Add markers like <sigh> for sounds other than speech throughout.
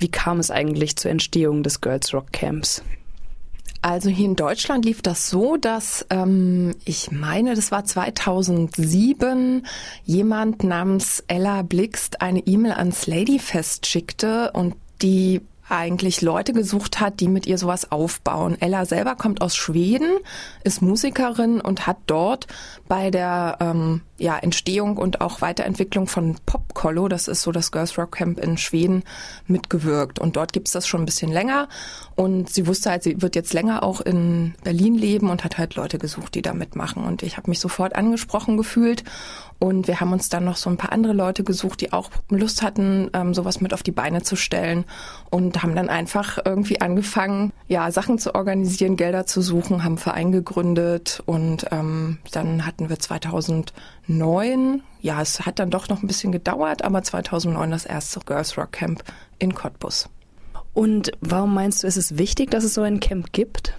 Wie kam es eigentlich zur Entstehung des Girls Rock Camps? Also hier in Deutschland lief das so, dass ähm, ich meine, das war 2007, jemand namens Ella Blixt eine E-Mail ans Ladyfest schickte und die eigentlich Leute gesucht hat, die mit ihr sowas aufbauen. Ella selber kommt aus Schweden, ist Musikerin und hat dort bei der ähm, ja, Entstehung und auch Weiterentwicklung von Popkollo, das ist so das Girls Rock Camp in Schweden, mitgewirkt. Und dort gibt's das schon ein bisschen länger. Und sie wusste halt, sie wird jetzt länger auch in Berlin leben und hat halt Leute gesucht, die da mitmachen. Und ich habe mich sofort angesprochen gefühlt. Und wir haben uns dann noch so ein paar andere Leute gesucht, die auch Lust hatten, ähm, sowas mit auf die Beine zu stellen. Und haben dann einfach irgendwie angefangen, ja, Sachen zu organisieren, Gelder zu suchen, haben Verein gegründet. Und ähm, dann hatten wir 2000 2009, ja, es hat dann doch noch ein bisschen gedauert, aber 2009 das erste Girls Rock Camp in Cottbus. Und warum meinst du, ist es wichtig, dass es so ein Camp gibt?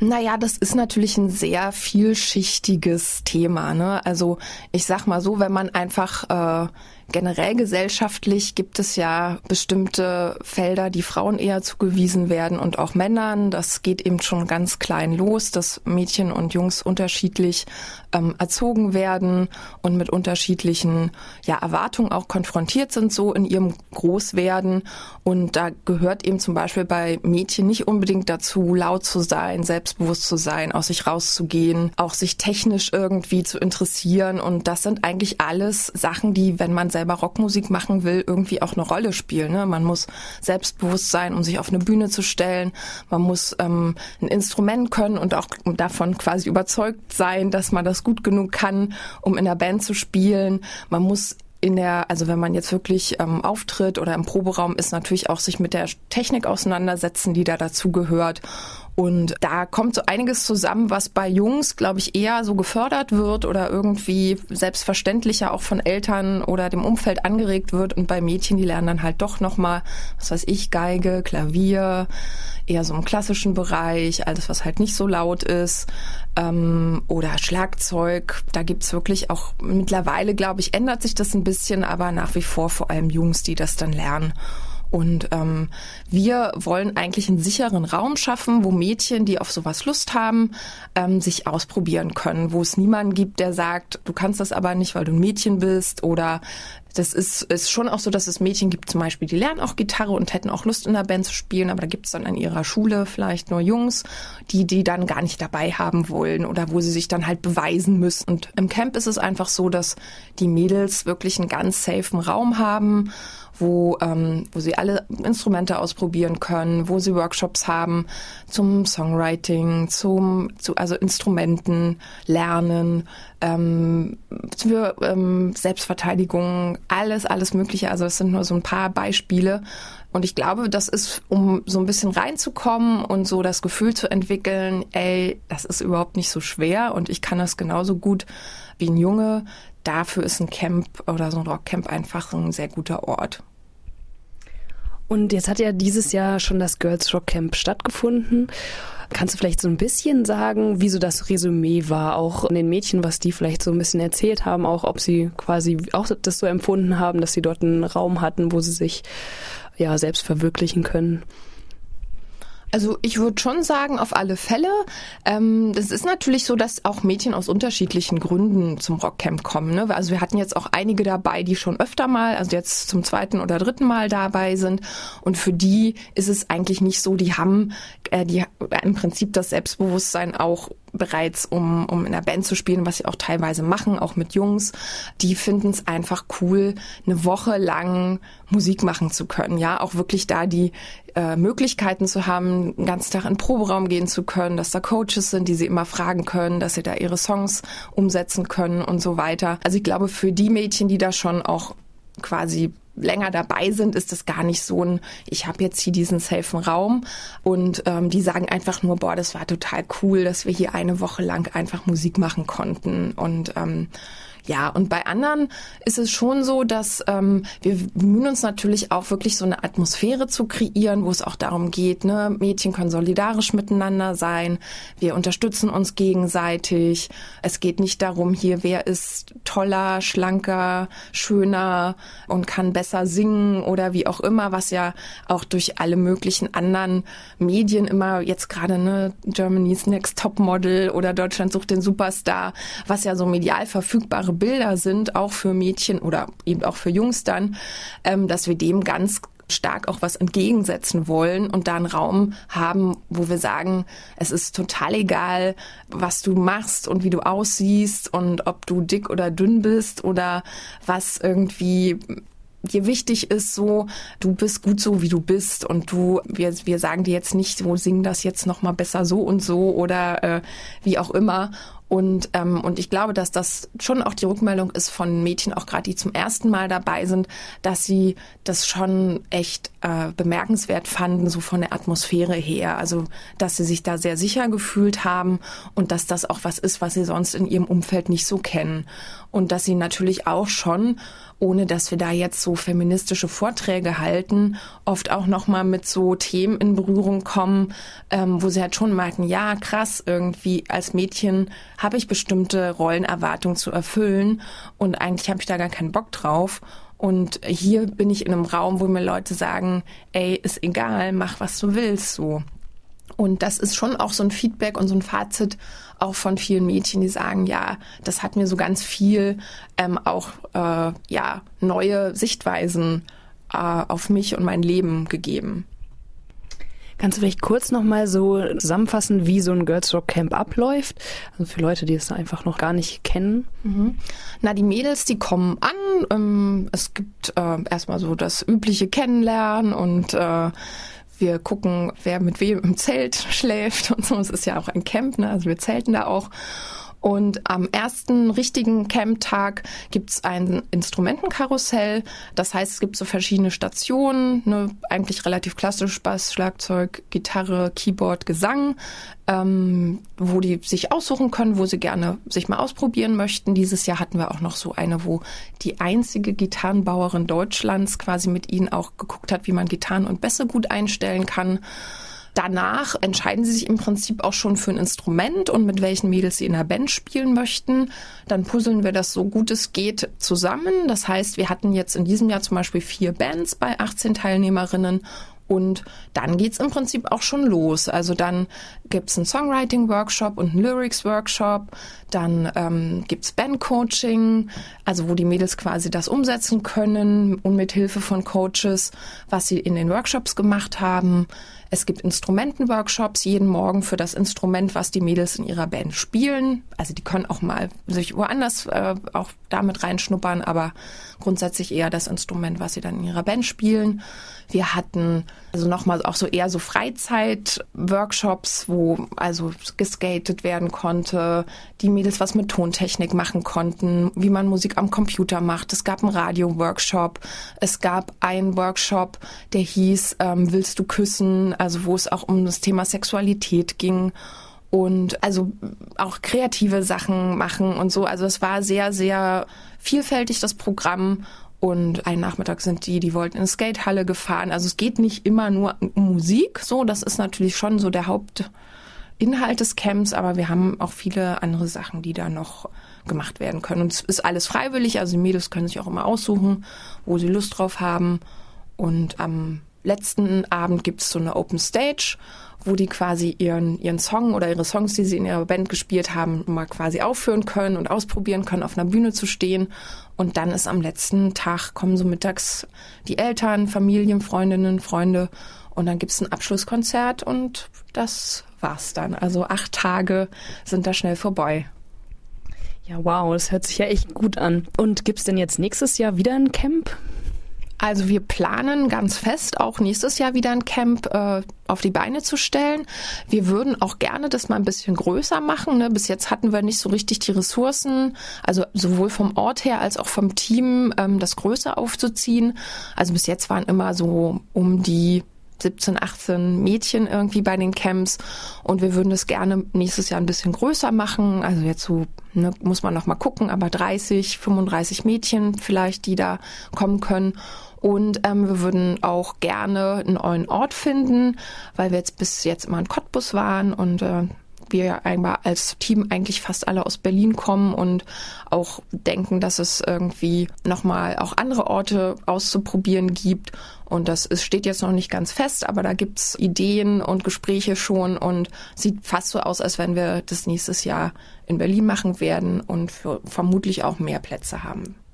Naja, das ist natürlich ein sehr vielschichtiges Thema. Ne? Also ich sag mal so, wenn man einfach äh, Generell gesellschaftlich gibt es ja bestimmte Felder, die Frauen eher zugewiesen werden und auch Männern. Das geht eben schon ganz klein los, dass Mädchen und Jungs unterschiedlich ähm, erzogen werden und mit unterschiedlichen ja, Erwartungen auch konfrontiert sind, so in ihrem Großwerden. Und da gehört eben zum Beispiel bei Mädchen nicht unbedingt dazu, laut zu sein, selbstbewusst zu sein, aus sich rauszugehen, auch sich technisch irgendwie zu interessieren. Und das sind eigentlich alles Sachen, die, wenn man selber Rockmusik machen will, irgendwie auch eine Rolle spielen. Ne? Man muss selbstbewusst sein, um sich auf eine Bühne zu stellen. Man muss ähm, ein Instrument können und auch davon quasi überzeugt sein, dass man das gut genug kann, um in der Band zu spielen. Man muss in der, also wenn man jetzt wirklich ähm, auftritt oder im Proberaum ist, natürlich auch sich mit der Technik auseinandersetzen, die da dazu gehört. Und da kommt so einiges zusammen, was bei Jungs, glaube ich, eher so gefördert wird oder irgendwie selbstverständlicher auch von Eltern oder dem Umfeld angeregt wird. Und bei Mädchen, die lernen dann halt doch nochmal, was weiß ich, Geige, Klavier, eher so im klassischen Bereich, alles, was halt nicht so laut ist. Ähm, oder Schlagzeug. Da gibt's wirklich auch mittlerweile, glaube ich, ändert sich das ein bisschen, aber nach wie vor vor allem Jungs, die das dann lernen. Und ähm, wir wollen eigentlich einen sicheren Raum schaffen, wo Mädchen, die auf sowas Lust haben, ähm, sich ausprobieren können, wo es niemanden gibt, der sagt, du kannst das aber nicht, weil du ein Mädchen bist oder das ist, ist schon auch so, dass es Mädchen gibt, zum Beispiel, die lernen auch Gitarre und hätten auch Lust in der Band zu spielen, aber da gibt es dann an ihrer Schule vielleicht nur Jungs, die die dann gar nicht dabei haben wollen oder wo sie sich dann halt beweisen müssen. Und im Camp ist es einfach so, dass die Mädels wirklich einen ganz safen Raum haben, wo, ähm, wo sie alle Instrumente ausprobieren können, wo sie Workshops haben zum Songwriting, zum, zu, also Instrumenten lernen, ähm, für ähm, Selbstverteidigung, alles, alles Mögliche. Also es sind nur so ein paar Beispiele. Und ich glaube, das ist, um so ein bisschen reinzukommen und so das Gefühl zu entwickeln, ey, das ist überhaupt nicht so schwer und ich kann das genauso gut wie ein Junge. Dafür ist ein Camp oder so ein Rockcamp einfach ein sehr guter Ort. Und jetzt hat ja dieses Jahr schon das Girls Rock Camp stattgefunden. Kannst du vielleicht so ein bisschen sagen, wie so das Resümee war, auch in den Mädchen, was die vielleicht so ein bisschen erzählt haben, auch ob sie quasi auch das so empfunden haben, dass sie dort einen Raum hatten, wo sie sich ja selbst verwirklichen können? Also ich würde schon sagen, auf alle Fälle. Ähm, das ist natürlich so, dass auch Mädchen aus unterschiedlichen Gründen zum Rockcamp kommen. Ne? Also wir hatten jetzt auch einige dabei, die schon öfter mal, also jetzt zum zweiten oder dritten Mal dabei sind. Und für die ist es eigentlich nicht so, die haben äh, die im Prinzip das Selbstbewusstsein auch bereits, um, um in der Band zu spielen, was sie auch teilweise machen, auch mit Jungs. Die finden es einfach cool, eine Woche lang Musik machen zu können. Ja, auch wirklich da die äh, Möglichkeiten zu haben, den ganzen Tag in den Proberaum gehen zu können, dass da Coaches sind, die sie immer fragen können, dass sie da ihre Songs umsetzen können und so weiter. Also ich glaube, für die Mädchen, die da schon auch quasi länger dabei sind, ist es gar nicht so ein, ich habe jetzt hier diesen safen Raum. Und ähm, die sagen einfach nur, boah, das war total cool, dass wir hier eine Woche lang einfach Musik machen konnten. Und ähm, Ja, und bei anderen ist es schon so, dass ähm, wir bemühen uns natürlich auch wirklich so eine Atmosphäre zu kreieren, wo es auch darum geht, ne, Mädchen können solidarisch miteinander sein, wir unterstützen uns gegenseitig. Es geht nicht darum, hier wer ist toller, schlanker, schöner und kann besser singen oder wie auch immer, was ja auch durch alle möglichen anderen Medien immer jetzt gerade ne Germany's Next Top Model oder Deutschland sucht den Superstar, was ja so medial verfügbare Bilder sind, auch für Mädchen oder eben auch für Jungs dann, ähm, dass wir dem ganz stark auch was entgegensetzen wollen und da einen Raum haben, wo wir sagen, es ist total egal, was du machst und wie du aussiehst und ob du dick oder dünn bist oder was irgendwie dir wichtig ist, so, du bist gut so, wie du bist und du, wir, wir sagen dir jetzt nicht, wo sing das jetzt nochmal besser so und so oder äh, wie auch immer. Und, ähm, und ich glaube, dass das schon auch die Rückmeldung ist von Mädchen, auch gerade die zum ersten Mal dabei sind, dass sie das schon echt äh, bemerkenswert fanden, so von der Atmosphäre her. Also, dass sie sich da sehr sicher gefühlt haben und dass das auch was ist, was sie sonst in ihrem Umfeld nicht so kennen. Und dass sie natürlich auch schon ohne dass wir da jetzt so feministische Vorträge halten, oft auch nochmal mit so Themen in Berührung kommen, ähm, wo sie halt schon merken, ja, krass, irgendwie als Mädchen habe ich bestimmte Rollenerwartungen zu erfüllen und eigentlich habe ich da gar keinen Bock drauf. Und hier bin ich in einem Raum, wo mir Leute sagen, ey, ist egal, mach was du willst, so. Und das ist schon auch so ein Feedback und so ein Fazit auch von vielen Mädchen, die sagen, ja, das hat mir so ganz viel ähm, auch äh, ja neue Sichtweisen äh, auf mich und mein Leben gegeben. Kannst du vielleicht kurz nochmal so zusammenfassen, wie so ein Girls Rock Camp abläuft? Also für Leute, die es einfach noch gar nicht kennen. Mhm. Na, die Mädels, die kommen an. Ähm, es gibt äh, erstmal so das übliche Kennenlernen und äh, wir gucken, wer mit wem im Zelt <laughs> schläft und so. Es ist ja auch ein Camp, ne? also wir zelten da auch. Und am ersten richtigen Camp-Tag gibt's ein Instrumentenkarussell. Das heißt, es gibt so verschiedene Stationen, ne, eigentlich relativ klassisch Bass, Schlagzeug, Gitarre, Keyboard, Gesang, ähm, wo die sich aussuchen können, wo sie gerne sich mal ausprobieren möchten. Dieses Jahr hatten wir auch noch so eine, wo die einzige Gitarrenbauerin Deutschlands quasi mit ihnen auch geguckt hat, wie man Gitarren und Bässe gut einstellen kann. Danach entscheiden sie sich im Prinzip auch schon für ein Instrument und mit welchen Mädels sie in der Band spielen möchten. Dann puzzeln wir das so gut es geht zusammen. Das heißt, wir hatten jetzt in diesem Jahr zum Beispiel vier Bands bei 18 Teilnehmerinnen und dann geht's im Prinzip auch schon los. Also dann gibt's einen Songwriting-Workshop und einen Lyrics-Workshop. Dann ähm, gibt's Band-Coaching, also wo die Mädels quasi das umsetzen können und mit Hilfe von Coaches, was sie in den Workshops gemacht haben. Es gibt Instrumentenworkshops jeden Morgen für das Instrument, was die Mädels in ihrer Band spielen. Also die können auch mal sich woanders äh, auch damit reinschnuppern, aber grundsätzlich eher das Instrument, was sie dann in ihrer Band spielen. Wir hatten also nochmal auch so eher so Freizeit-Workshops, wo also geskatet werden konnte, die Mädels was mit Tontechnik machen konnten, wie man Musik am Computer macht. Es gab einen Radio-Workshop. Es gab einen Workshop, der hieß ähm, Willst du küssen? Also wo es auch um das Thema Sexualität ging und also auch kreative Sachen machen und so. Also es war sehr, sehr vielfältig das Programm und einen Nachmittag sind die, die wollten in eine Skatehalle gefahren. Also es geht nicht immer nur um Musik, so. Das ist natürlich schon so der Hauptinhalt des Camps, aber wir haben auch viele andere Sachen, die da noch gemacht werden können. Und es ist alles freiwillig, also die Mädels können sich auch immer aussuchen, wo sie Lust drauf haben. Und am letzten Abend gibt es so eine Open Stage, wo die quasi ihren, ihren Song oder ihre Songs, die sie in ihrer Band gespielt haben, mal quasi aufführen können und ausprobieren können, auf einer Bühne zu stehen. Und dann ist am letzten Tag, kommen so mittags die Eltern, Familien, Freundinnen, Freunde und dann gibt's ein Abschlusskonzert und das war's dann. Also acht Tage sind da schnell vorbei. Ja, wow, das hört sich ja echt gut an. Und gibt's denn jetzt nächstes Jahr wieder ein Camp? Also wir planen ganz fest, auch nächstes Jahr wieder ein Camp äh, auf die Beine zu stellen. Wir würden auch gerne das mal ein bisschen größer machen. Ne? Bis jetzt hatten wir nicht so richtig die Ressourcen, also sowohl vom Ort her als auch vom Team, ähm, das größer aufzuziehen. Also bis jetzt waren immer so um die 17, 18 Mädchen irgendwie bei den Camps und wir würden das gerne nächstes Jahr ein bisschen größer machen. Also jetzt so ne, muss man noch mal gucken, aber 30, 35 Mädchen vielleicht, die da kommen können. Und ähm, wir würden auch gerne einen neuen Ort finden, weil wir jetzt bis jetzt immer in Cottbus waren und äh, wir als Team eigentlich fast alle aus Berlin kommen und auch denken, dass es irgendwie nochmal auch andere Orte auszuprobieren gibt. Und das ist, steht jetzt noch nicht ganz fest, aber da gibt's Ideen und Gespräche schon und sieht fast so aus, als wenn wir das nächstes Jahr in Berlin machen werden und vermutlich auch mehr Plätze haben.